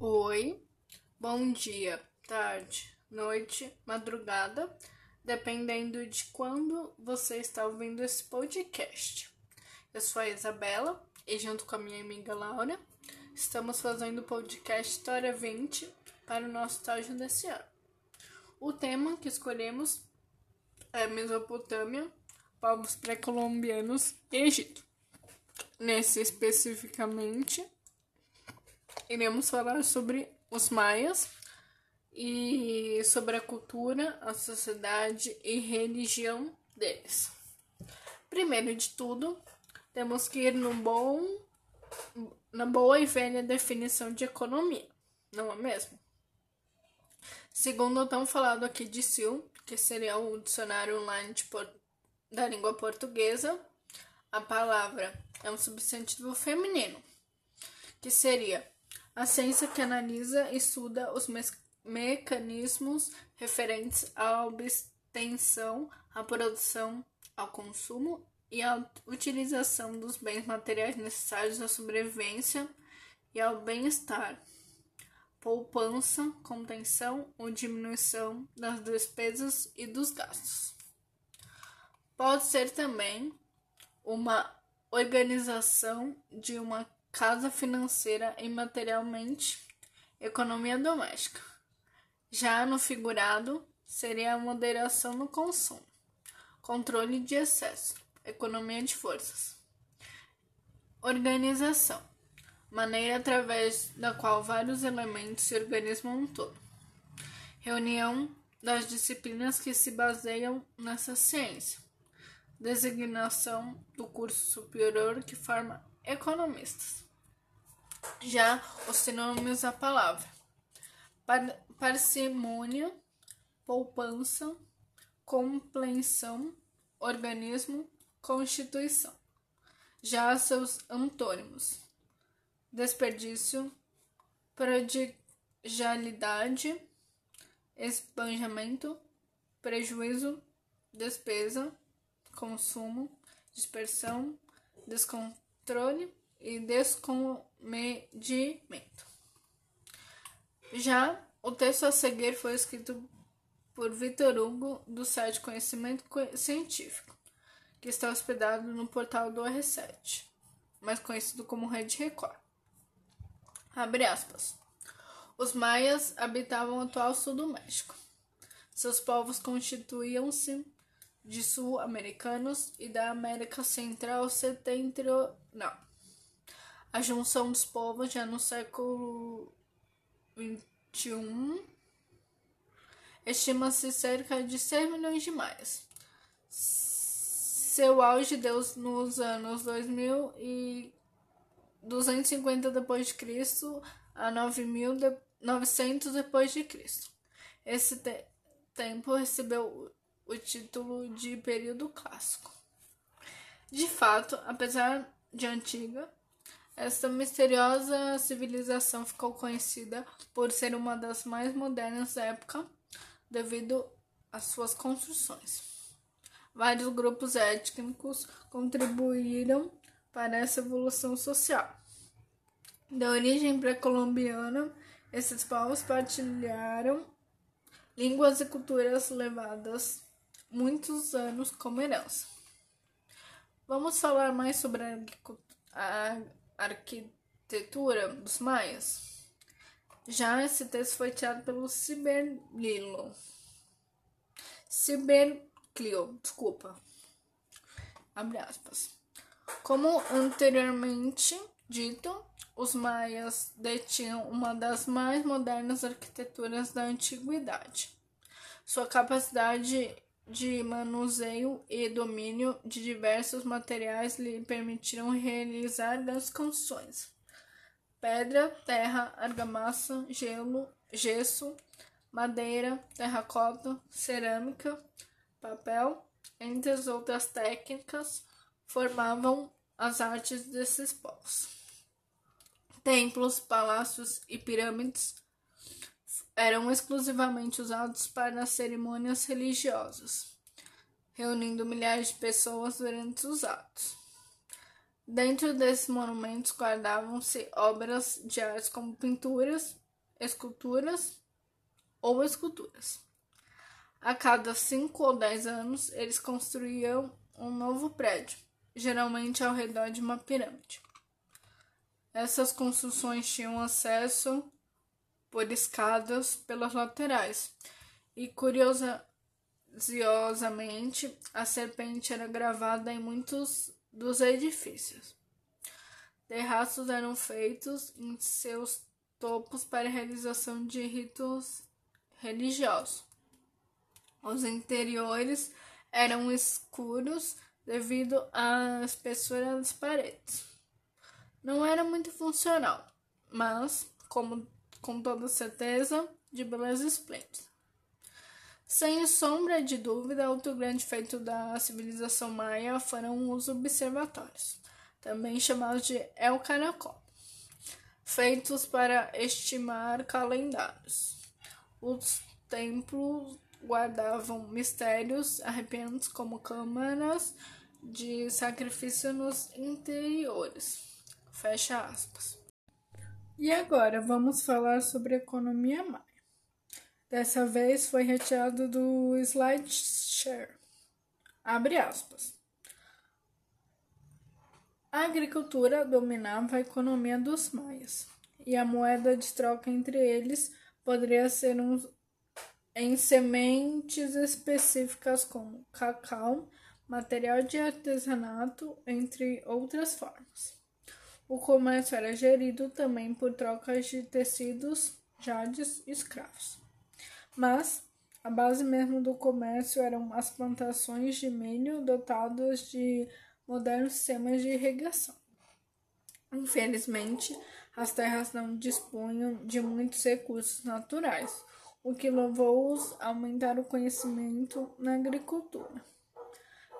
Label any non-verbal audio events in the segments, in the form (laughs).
Oi, bom dia, tarde, noite, madrugada, dependendo de quando você está ouvindo esse podcast. Eu sou a Isabela e, junto com a minha amiga Laura, estamos fazendo o podcast História 20 para o nosso estágio desse ano. O tema que escolhemos é Mesopotâmia, povos pré-colombianos e Egito. Nesse especificamente iremos falar sobre os maias e sobre a cultura, a sociedade e religião deles. Primeiro de tudo, temos que ir no bom, na boa e velha definição de economia, não é mesmo? Segundo o tão falado aqui de Sil, que seria o dicionário online por, da língua portuguesa, a palavra é um substantivo feminino, que seria a ciência que analisa e estuda os me mecanismos referentes à obtenção, à produção, ao consumo e à utilização dos bens materiais necessários à sobrevivência e ao bem-estar, poupança, contenção ou diminuição das despesas e dos gastos. Pode ser também uma organização de uma casa financeira e materialmente, economia doméstica. Já no figurado, seria a moderação no consumo, controle de excesso, economia de forças. Organização maneira através da qual vários elementos se organizam um todo. Reunião das disciplinas que se baseiam nessa ciência. Designação do curso superior que forma economistas. Já os sinônimos da palavra: Par parcimônia, poupança, compreensão, organismo, constituição. Já seus antônimos: desperdício, prodigalidade, esbanjamento, prejuízo, despesa, consumo, dispersão, descontrole e descomedimento. Já o texto a seguir foi escrito por Vitor Hugo, do site Conhecimento Científico, que está hospedado no portal do R7, mais conhecido como Rede Record. Abre aspas. Os maias habitavam o atual sul do México. Seus povos constituíam-se de sul-americanos e da América Central Setentrional a junção dos povos já no século XXI estima-se cerca de 6 milhões de maias. Seu auge deu nos anos 2250 depois de Cristo a 9900 depois de Cristo. Esse te tempo recebeu o título de período clássico. De fato, apesar de antiga, esta misteriosa civilização ficou conhecida por ser uma das mais modernas da época devido às suas construções. Vários grupos étnicos contribuíram para essa evolução social. Da origem pré-colombiana, esses povos partilharam línguas e culturas levadas muitos anos como herança. Vamos falar mais sobre a arquitetura dos maias. Já esse texto foi tirado pelo Ciberlilo. Ciberclio, desculpa. Abre aspas. Como anteriormente dito, os maias detinham uma das mais modernas arquiteturas da antiguidade. Sua capacidade de manuseio e domínio de diversos materiais lhe permitiram realizar grandes construções. Pedra, terra, argamassa, gelo, gesso, madeira, terracota, cerâmica, papel, entre as outras técnicas, formavam as artes desses povos. Templos, palácios e pirâmides eram exclusivamente usados para cerimônias religiosas, reunindo milhares de pessoas durante os atos. Dentro desses monumentos guardavam-se obras de arte como pinturas esculturas ou esculturas. A cada 5 ou 10 anos, eles construíam um novo prédio, geralmente ao redor de uma pirâmide. Essas construções tinham acesso por escadas pelas laterais, e curiosamente a serpente era gravada em muitos dos edifícios. Terraços eram feitos em seus topos para realização de ritos religiosos. Os interiores eram escuros devido à espessura das paredes. Não era muito funcional, mas, como com toda certeza, de beleza esplêndida. Sem sombra de dúvida, outro grande feito da civilização maia foram os observatórios, também chamados de El Caracol, feitos para estimar calendários. Os templos guardavam mistérios arrepiantes como câmaras de sacrifício nos interiores. Fecha aspas. E agora vamos falar sobre economia maia. Dessa vez foi retirado do SlideShare. Abre aspas. A agricultura dominava a economia dos maias, e a moeda de troca entre eles poderia ser um, em sementes específicas como cacau, material de artesanato, entre outras formas. O comércio era gerido também por trocas de tecidos, jades e escravos. Mas a base mesmo do comércio eram as plantações de milho dotadas de modernos sistemas de irrigação. Infelizmente, as terras não dispunham de muitos recursos naturais, o que levou-os a aumentar o conhecimento na agricultura.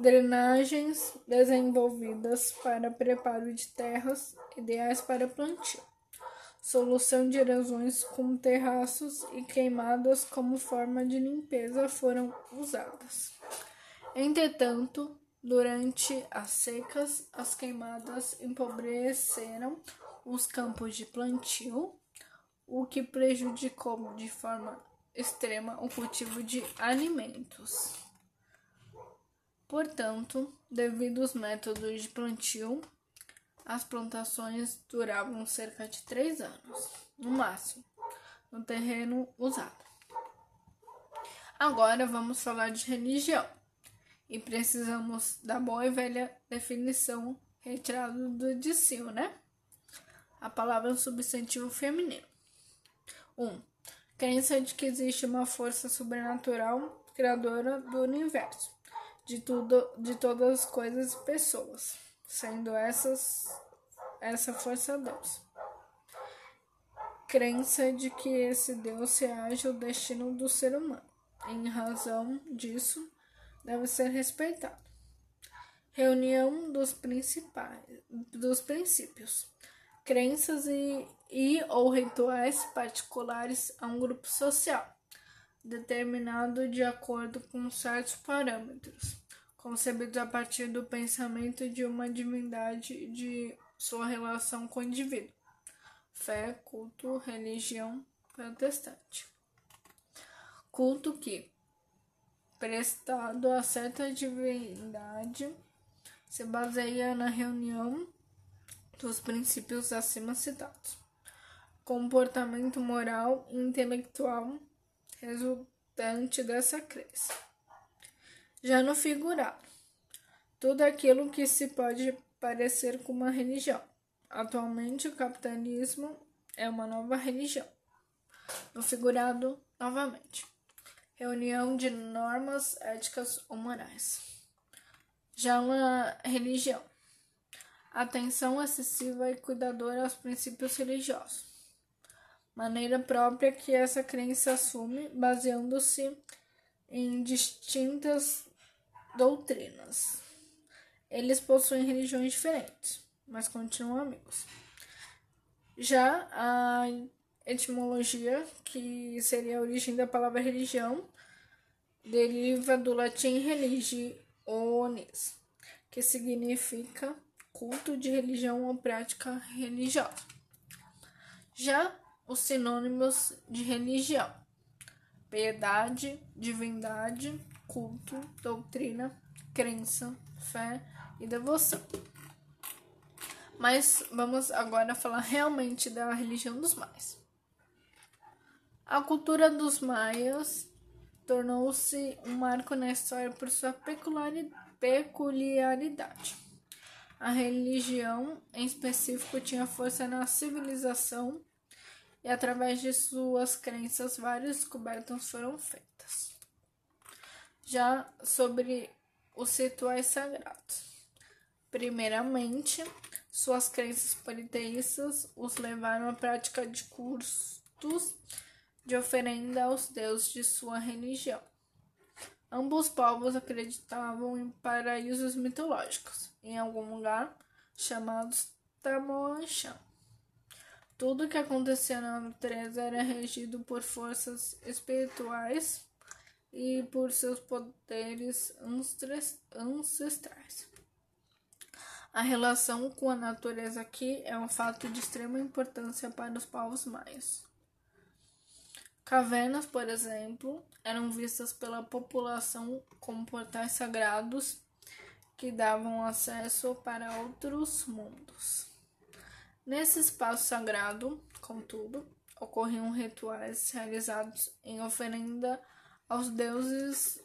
Drenagens desenvolvidas para preparo de terras ideais para plantio solução de erosões com terraços e queimadas como forma de limpeza foram usadas. Entretanto, durante as secas, as queimadas empobreceram os campos de plantio, o que prejudicou de forma extrema o cultivo de alimentos. Portanto, devido aos métodos de plantio as plantações duravam cerca de três anos, no máximo, no terreno usado. Agora vamos falar de religião e precisamos da boa e velha definição retirada do dicio, né? A palavra é um substantivo feminino. 1. Um, crença de que existe uma força sobrenatural criadora do universo, de tudo, de todas as coisas e pessoas sendo essas essa força Deus. Crença de que esse Deus se age o destino do ser humano. Em razão disso, deve ser respeitado. Reunião dos principais dos princípios, crenças e, e ou rituais particulares a um grupo social, determinado de acordo com certos parâmetros concebidos a partir do pensamento de uma divindade de sua relação com o indivíduo. Fé, culto, religião protestante. Culto que, prestado a certa divindade, se baseia na reunião dos princípios acima citados. Comportamento moral e intelectual resultante dessa crença. Já no figurado, tudo aquilo que se pode parecer com uma religião. Atualmente, o capitalismo é uma nova religião. No figurado, novamente, reunião de normas éticas ou morais. Já na religião, atenção excessiva e cuidadora aos princípios religiosos. Maneira própria que essa crença assume, baseando-se em distintas doutrinas. Eles possuem religiões diferentes, mas continuam amigos. Já a etimologia, que seria a origem da palavra religião, deriva do latim religionis, que significa culto de religião ou prática religiosa. Já os sinônimos de religião: piedade, divindade, culto, doutrina, crença, fé e devoção. Mas vamos agora falar realmente da religião dos maias. A cultura dos maias tornou-se um marco na história por sua peculiaridade. A religião, em específico, tinha força na civilização e, através de suas crenças, várias descobertas foram feitas. Já sobre os rituais sagrados. Primeiramente, suas crenças politeístas os levaram à prática de cursos de oferenda aos deuses de sua religião. Ambos povos acreditavam em paraísos mitológicos, em algum lugar chamados Tamoanchan. Tudo que acontecia na natureza era regido por forças espirituais e por seus poderes ancestrais. A relação com a natureza aqui é um fato de extrema importância para os povos maias. Cavernas, por exemplo, eram vistas pela população como portais sagrados que davam acesso para outros mundos. Nesse espaço sagrado, contudo, ocorriam rituais realizados em oferenda aos deuses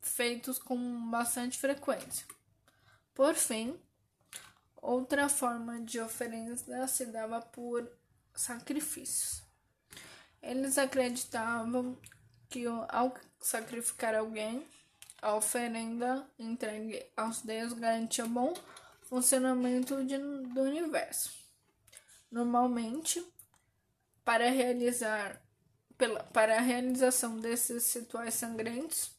feitos com bastante frequência. Por fim, Outra forma de oferenda se dava por sacrifícios. Eles acreditavam que ao sacrificar alguém, a oferenda entregue aos deuses garantia bom funcionamento de, do universo. Normalmente, para realizar pela, para a realização desses rituais sangrentos,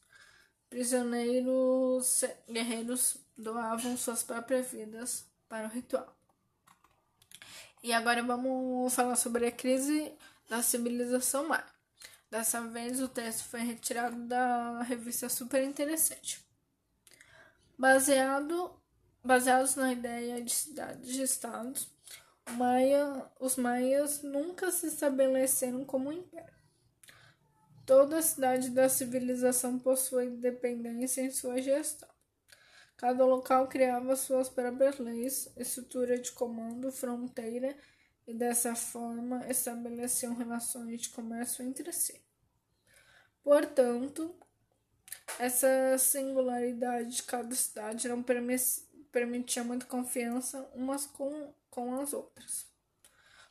prisioneiros guerreiros doavam suas próprias vidas para o ritual. E agora vamos falar sobre a crise da civilização maia. Dessa vez o texto foi retirado da revista Super Interessante. Baseado, baseados na ideia de cidades de estados, Maia, os maias nunca se estabeleceram como império. Toda cidade da civilização possui independência em sua gestão. Cada local criava suas próprias leis, estrutura de comando, fronteira e dessa forma estabeleciam relações de comércio entre si. Portanto, essa singularidade de cada cidade não permitia muita confiança umas com, com as outras.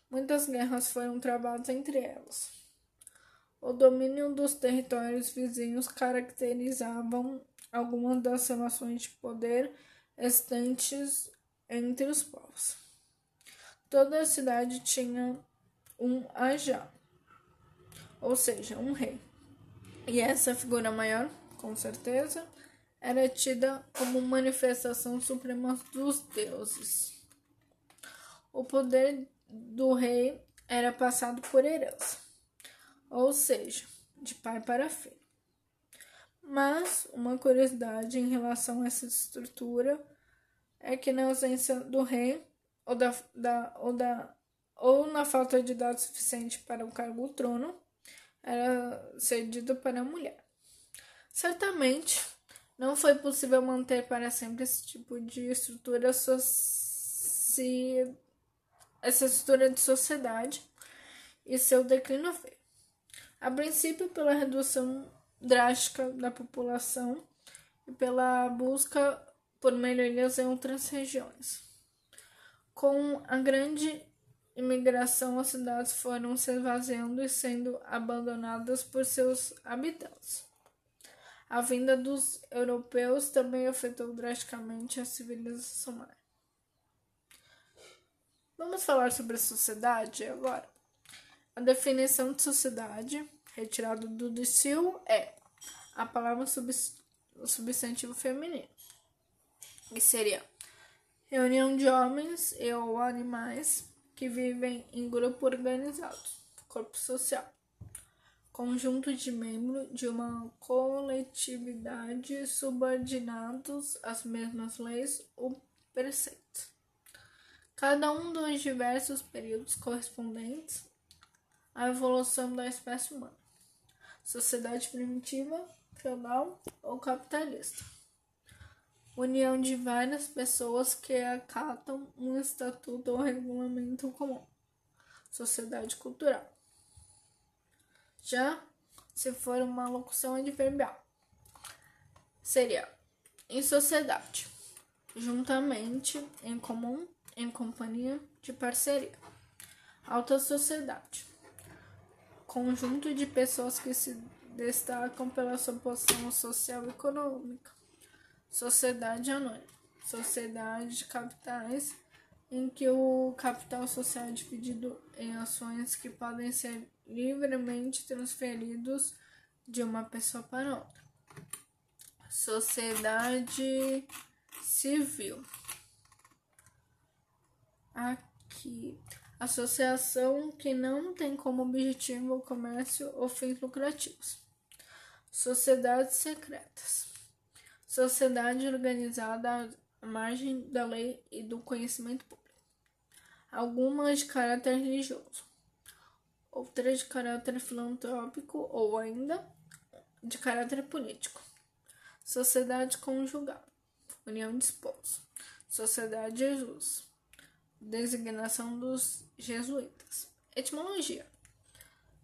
Muitas guerras foram travadas entre elas. O domínio dos territórios vizinhos caracterizavam algumas das relações de poder existentes entre os povos. Toda a cidade tinha um ajá, ou seja, um rei. E essa figura maior, com certeza, era tida como manifestação suprema dos deuses. O poder do rei era passado por herança, ou seja, de pai para filho. Mas uma curiosidade em relação a essa estrutura é que na ausência do rei ou, da, da, ou, da, ou na falta de dados suficiente para o cargo do trono, era cedido para a mulher. Certamente não foi possível manter para sempre esse tipo de estrutura soci... essa estrutura de sociedade e seu declínio veio. A princípio, pela redução drástica da população e pela busca por melhorias em outras regiões. Com a grande imigração, as cidades foram se esvaziando e sendo abandonadas por seus habitantes. A vinda dos europeus também afetou drasticamente a civilização. Vamos falar sobre a sociedade agora. A definição de sociedade retirado do dicil é a palavra substantivo feminino, que seria reunião de homens e ou animais que vivem em grupo organizado, corpo social, conjunto de membros de uma coletividade subordinados às mesmas leis ou preceitos. Cada um dos diversos períodos correspondentes a evolução da espécie humana. Sociedade primitiva, feudal ou capitalista. União de várias pessoas que acatam um estatuto ou regulamento comum. Sociedade cultural. Já se for uma locução adverbial, seria em sociedade, juntamente, em comum, em companhia, de parceria. Alta sociedade, conjunto de pessoas que se destacam pela sua posição social e econômica. Sociedade anônima, sociedade de capitais em que o capital social é dividido em ações que podem ser livremente transferidos de uma pessoa para outra. Sociedade civil. Aqui, associação que não tem como objetivo o comércio ou fins lucrativos. Sociedades secretas. Sociedade organizada à margem da lei e do conhecimento público. Algumas de caráter religioso, outras de caráter filantrópico ou ainda de caráter político. Sociedade conjugal, união de esposos. Sociedade Jesus, designação dos jesuítas. Etimologia.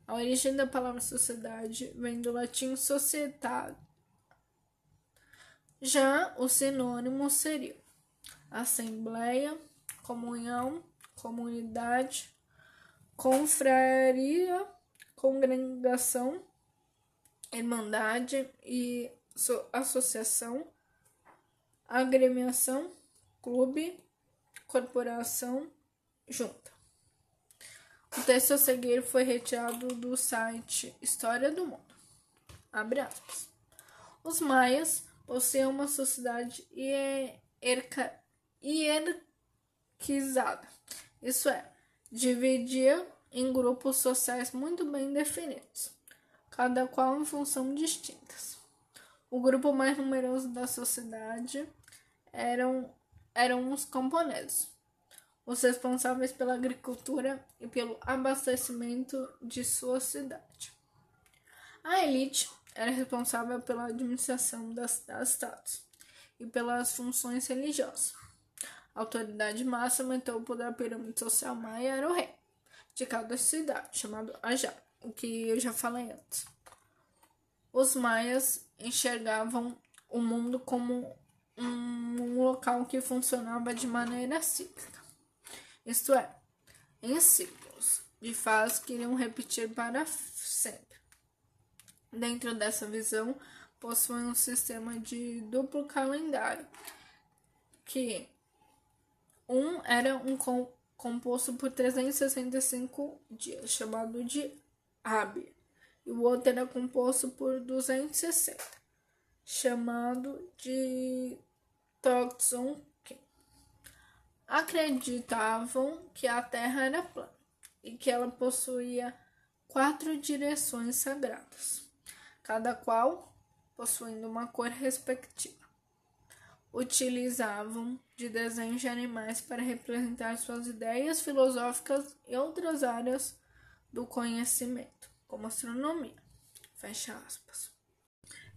A origem da palavra sociedade vem do latim societate. Já o sinônimo seria assembleia, comunhão, comunidade, confraria, congregação, irmandade e associação, agremiação, clube, corporação, junta. O texto a seguir foi retirado do site História do Mundo. Abre aspas. Os maias possuíam uma sociedade hierarquizada, isso é, dividia em grupos sociais muito bem definidos, cada qual em função distintas. O grupo mais numeroso da sociedade eram, eram os camponeses, os responsáveis pela agricultura e pelo abastecimento de sua cidade. A elite era responsável pela administração das, das estados e pelas funções religiosas. A autoridade máxima, então, da pirâmide social maia era o rei de cada cidade, chamado Ajá, o que eu já falei antes. Os maias enxergavam o mundo como um local que funcionava de maneira cíclica, isto é, em ciclos de fases que iriam repetir para sempre. Dentro dessa visão, possui um sistema de duplo calendário, que um era um composto por 365 dias, chamado de Ab, e o outro era composto por 260, chamado de Toxon. Acreditavam que a Terra era plana e que ela possuía quatro direções sagradas, cada qual possuindo uma cor respectiva utilizavam de desenhos de animais para representar suas ideias filosóficas e outras áreas do conhecimento, como astronomia. Fecha aspas.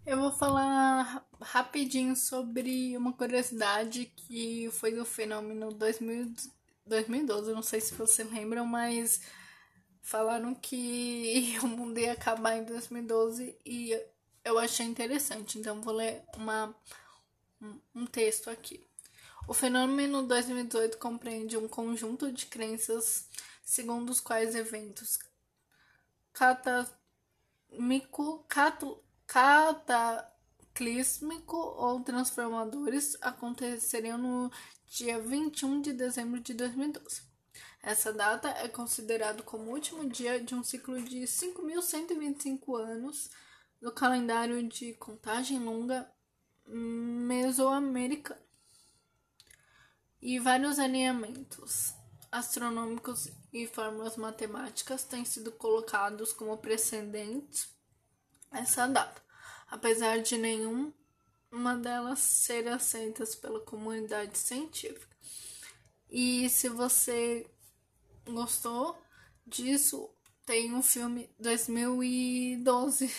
Eu vou falar rapidinho sobre uma curiosidade que foi do fenômeno 2000, 2012. Não sei se vocês lembram, mas falaram que (laughs) o mundo ia acabar em 2012 e eu achei interessante. Então vou ler uma um texto aqui. O fenômeno 2018 compreende um conjunto de crenças segundo os quais eventos cataclísmico, cataclísmico ou transformadores aconteceriam no dia 21 de dezembro de 2012. Essa data é considerada como o último dia de um ciclo de 5.125 anos do calendário de contagem longa mesoamericano e vários alinhamentos astronômicos e fórmulas matemáticas têm sido colocados como precedentes essa data, apesar de nenhuma delas ser aceitas pela comunidade científica. E se você gostou disso, tem um filme 2012.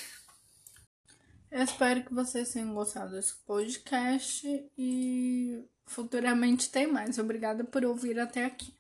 Eu espero que vocês tenham gostado desse podcast e futuramente tem mais. Obrigada por ouvir até aqui.